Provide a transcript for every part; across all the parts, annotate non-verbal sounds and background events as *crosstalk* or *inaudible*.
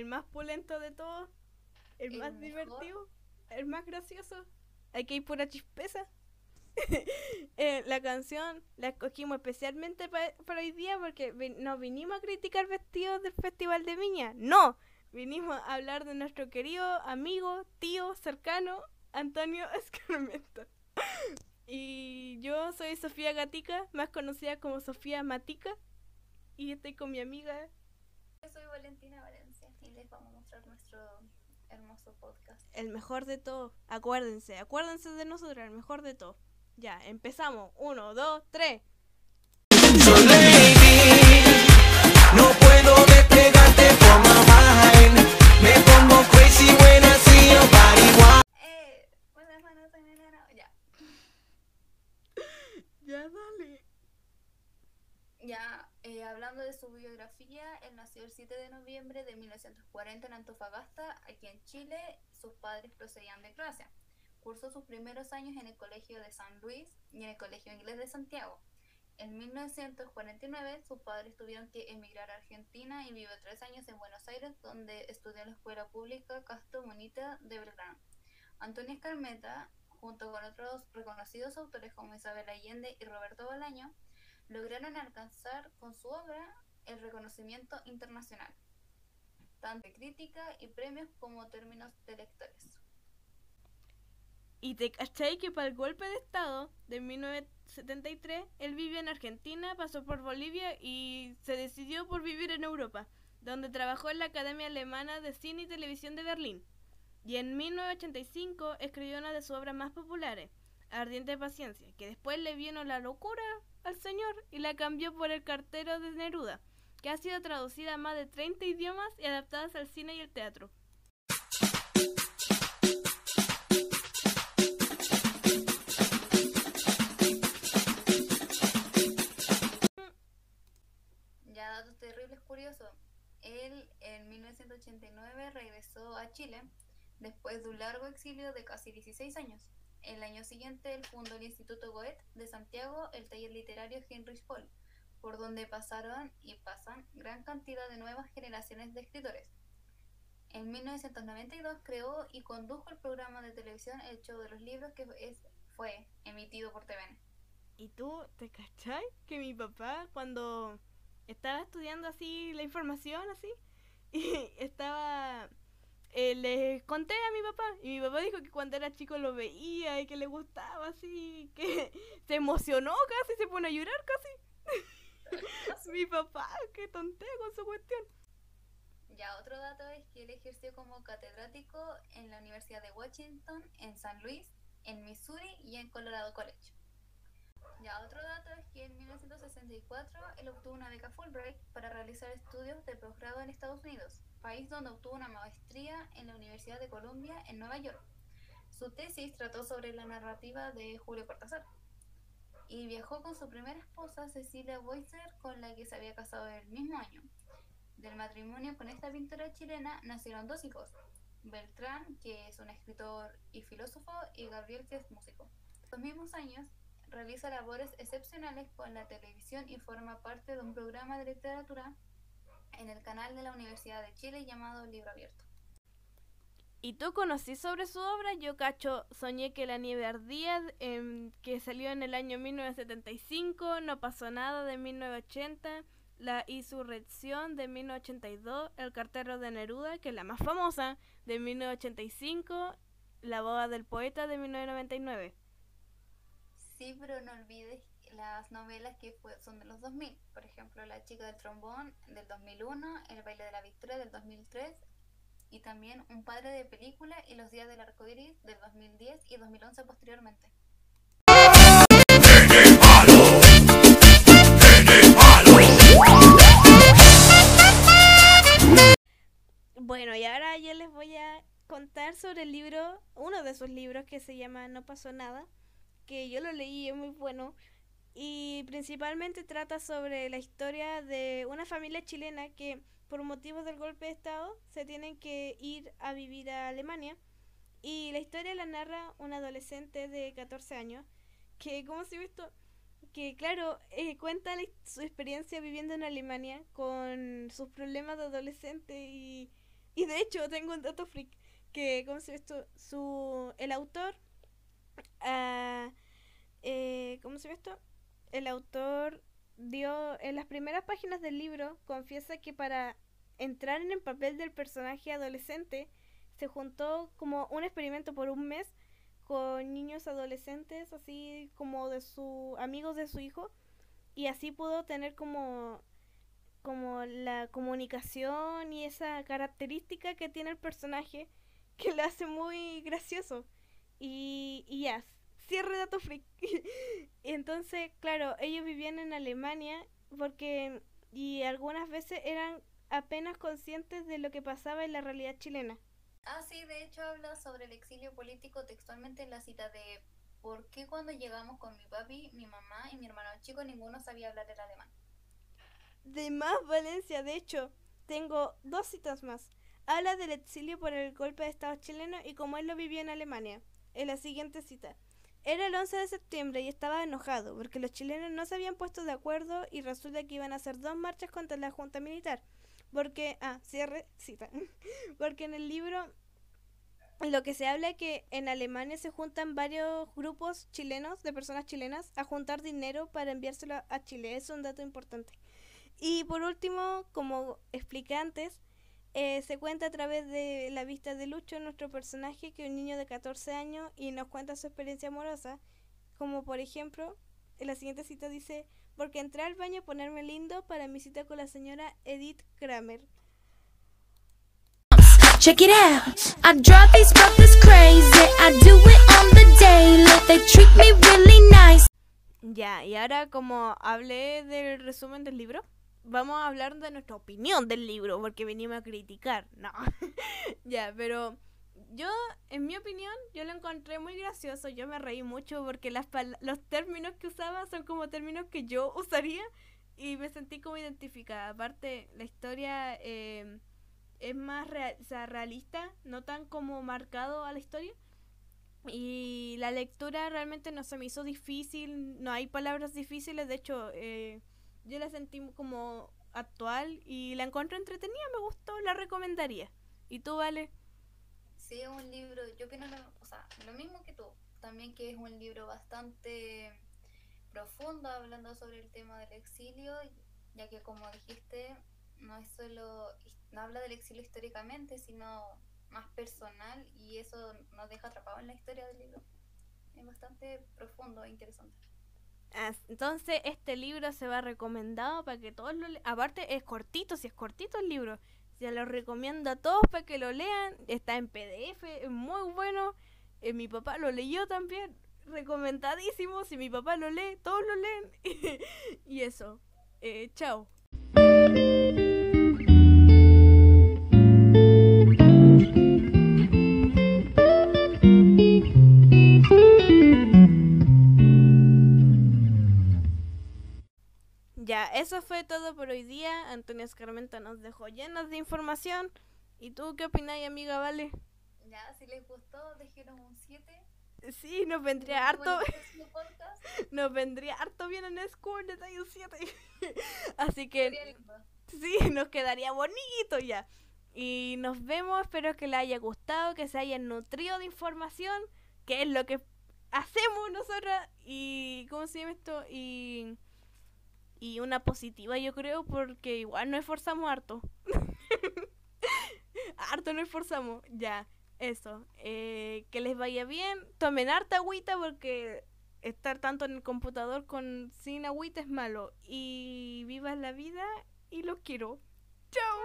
el más pulento de todos, el, El más mejor. divertido, el más gracioso. Aquí hay pura chispeza. *laughs* Eh, la canción la escogimos especialmente pa- para hoy día porque vi- no vinimos a criticar vestidos del Festival de Viña. No, vinimos a hablar de nuestro querido amigo, tío, cercano, Antonio *laughs* Escarmento. Y yo soy Sofía Gatica, más conocida como Sofía Matica. Y estoy con mi amiga. Yo soy Valentina Valencia les vamos a mostrar nuestro hermoso podcast. El mejor de todo. Acuérdense, acuérdense de nosotros, el mejor de todo. Ya, empezamos. Uno, dos, tres. Biografía, él nació el 7 de noviembre de 1940 en Antofagasta, aquí en Chile. Sus padres procedían de Croacia. Cursó sus primeros años en el Colegio de San Luis y en el Colegio Inglés de Santiago. En 1949, sus padres tuvieron que emigrar a Argentina y vivió tres años en Buenos Aires, donde estudió en la Escuela Pública Castro Monita de Belgrano. Antonio Escarmeta, junto con otros reconocidos autores como Isabel Allende y Roberto Bolaño, lograron alcanzar con su obra el reconocimiento internacional, tanto de crítica y premios como términos de lectores. Y te cachai que para el golpe de estado de 1973, él vivió en Argentina, pasó por Bolivia y se decidió por vivir en Europa, donde trabajó en la Academia Alemana de Cine y Televisión de Berlín. Y en 1985 escribió una de sus obras más populares, Ardiente Paciencia, que después le vino la locura al señor y la cambió por El cartero de Neruda, que ha sido traducida a más de 30 idiomas y adaptadas al cine y el teatro. Ya datos terribles curiosos. Él en 1989 regresó a Chile después de un largo exilio de casi 16 años. El año siguiente él fundó el Instituto Goethe de Santiago, el taller literario Heinrich Pohl, por donde pasaron y pasan gran cantidad de nuevas generaciones de escritores. En 1992 creó y condujo el programa de televisión El Show de los Libros que es- fue emitido por TVN. ¿Y tú te cachai? Que mi papá cuando estaba estudiando así la información así *laughs* y estaba eh, conté a mi papá y mi papá dijo que cuando era chico lo veía y que le gustaba así que *laughs* se emocionó casi se pone a llorar casi *laughs* *laughs* mi papá qué tontea con su cuestión Ya otro dato es que él ejerció como catedrático en la Universidad de Washington, en San Luis, en Missouri y en Colorado College. Ya otro dato es que en 1964 él obtuvo una beca Fulbright para realizar estudios de posgrado en Estados Unidos, país donde obtuvo una maestría en la Universidad de Columbia en Nueva York. Su tesis trató sobre la narrativa de Julio Cortázar y viajó con su primera esposa Cecilia Boycer, con la que se había casado el mismo año. Del matrimonio con esta pintora chilena nacieron dos hijos, Beltrán, que es un escritor y filósofo, y Gabriel, que es músico. Los mismos años realiza labores excepcionales con la televisión y forma parte de un programa de literatura en el canal de la Universidad de Chile llamado Libro Abierto. ¿Y tú conocí sobre su obra? Yo cacho, soñé que la nieve ardía, em, que salió en el año 1975, No pasó nada de 1980, La insurrección de 1982, El cartero de Neruda, que es la más famosa, de 1985, La boda del poeta de 1999. Sí, pero no olvides las novelas que son de los 2000. Por ejemplo, La chica del trombón del 2001, El baile de la victoria del 2003 y también Un padre de película y Los días del arco iris del 2010 y 2011 posteriormente. Bueno, y ahora yo les voy a contar sobre el libro, uno de sus libros que se llama No pasó nada, que yo lo leí, es muy bueno, y principalmente trata sobre la historia de una familia chilena que por motivos del golpe de Estado se tienen que ir a vivir a Alemania, y la historia la narra un adolescente de 14 años, que como se visto que claro, eh, cuenta su experiencia viviendo en Alemania con sus problemas de adolescente y Y de hecho, tengo un dato freak. Que, ¿cómo se esto? Su, el autor. ah, eh, ¿Cómo se llama esto? El autor dio. En las primeras páginas del libro, confiesa que para entrar en el papel del personaje adolescente, se juntó como un experimento por un mes con niños adolescentes, así como de su amigos de su hijo, y así pudo tener como como la comunicación y esa característica que tiene el personaje que lo hace muy gracioso. Y, y ya, cierre dato freak. *laughs* Entonces, claro, ellos vivían en Alemania porque y algunas veces eran apenas conscientes de lo que pasaba en la realidad chilena. Ah, sí, de hecho habla sobre el exilio político textualmente en la cita de ¿Por qué cuando llegamos con mi papi, mi mamá y mi hermano chico ninguno sabía hablar el alemán? De más Valencia, de hecho, tengo dos citas más. Habla del exilio por el golpe de Estado chileno y cómo él lo vivió en Alemania. En la siguiente cita. Era el 11 de septiembre y estaba enojado porque los chilenos no se habían puesto de acuerdo y resulta que iban a hacer dos marchas contra la junta militar. Porque, ah, cierre, cita. *laughs* porque en el libro lo que se habla es que en Alemania se juntan varios grupos chilenos, de personas chilenas, a juntar dinero para enviárselo a Chile. Es un dato importante. Y por último, como expliqué antes, eh, se cuenta a través de la vista de Lucho, nuestro personaje, que es un niño de 14 años y nos cuenta su experiencia amorosa. Como por ejemplo, en la siguiente cita dice, porque entré al baño a ponerme lindo para mi cita con la señora Edith Kramer. Check it out. I drive these brothers crazy. I do it on the daily. They treat me really nice. Ya, y ahora como hablé del resumen del libro, vamos a hablar de nuestra opinión del libro, porque venimos a criticar. No, *laughs* ya, pero yo, en mi opinión, yo lo encontré muy gracioso, yo me reí mucho porque las los términos que usaba son como términos que yo *laughs* usaría y me sentí como identificada. Aparte, la historia eh, es más rea- o sea, realista, no tan como marcado a la historia. Y la lectura realmente no se me hizo difícil, no hay palabras difíciles, de hecho eh, yo la sentí como actual y la encontré entretenida, me gustó, la recomendaría. ¿Y tú, Vale? Sí, es un libro, yo opino lo, o sea, lo mismo que tú, también que es un libro bastante profundo hablando sobre el tema del exilio, ya que como dijiste, no es solo, no habla del exilio históricamente, sino más personal y eso nos deja atrapados en la historia del libro. Es bastante profundo e interesante. Entonces este libro se va recomendado para que todos lo lean. Aparte es cortito, si es cortito el libro. Se lo recomiendo a todos para que lo lean. Está en PDF, es muy bueno. Eh, mi papá lo leyó también. Recomendadísimo. Si mi papá lo lee, todos lo leen. *laughs* y eso. Eh, chao. Ya, eso fue todo por hoy día. Antonio Escarmenta nos dejó llenos de información. ¿Y tú qué opinas, amiga? Vale. Ya, si les gustó, déjenos un 7. Sí, nos vendría harto, *laughs* nos vendría harto bien en School de Tayo 7. Así que sí, nos quedaría bonito ya. Y nos vemos, espero que les haya gustado, que se hayan nutrido de información, que es lo que hacemos nosotras. Y, ¿cómo se llama esto? Y, y una positiva, yo creo, porque igual nos esforzamos harto. *laughs* harto nos esforzamos, ya. Eso, eh, que les vaya bien, tomen harta agüita porque estar tanto en el computador con sin agüita es malo. Y vivan la vida y los quiero. Chao.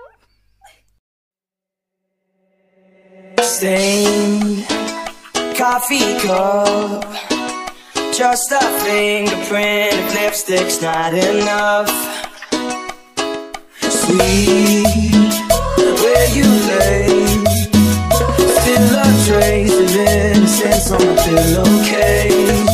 Just a fingerprint of lipstick's not enough. Sweet, where you lay. Still a trace of innocence on the pillowcase.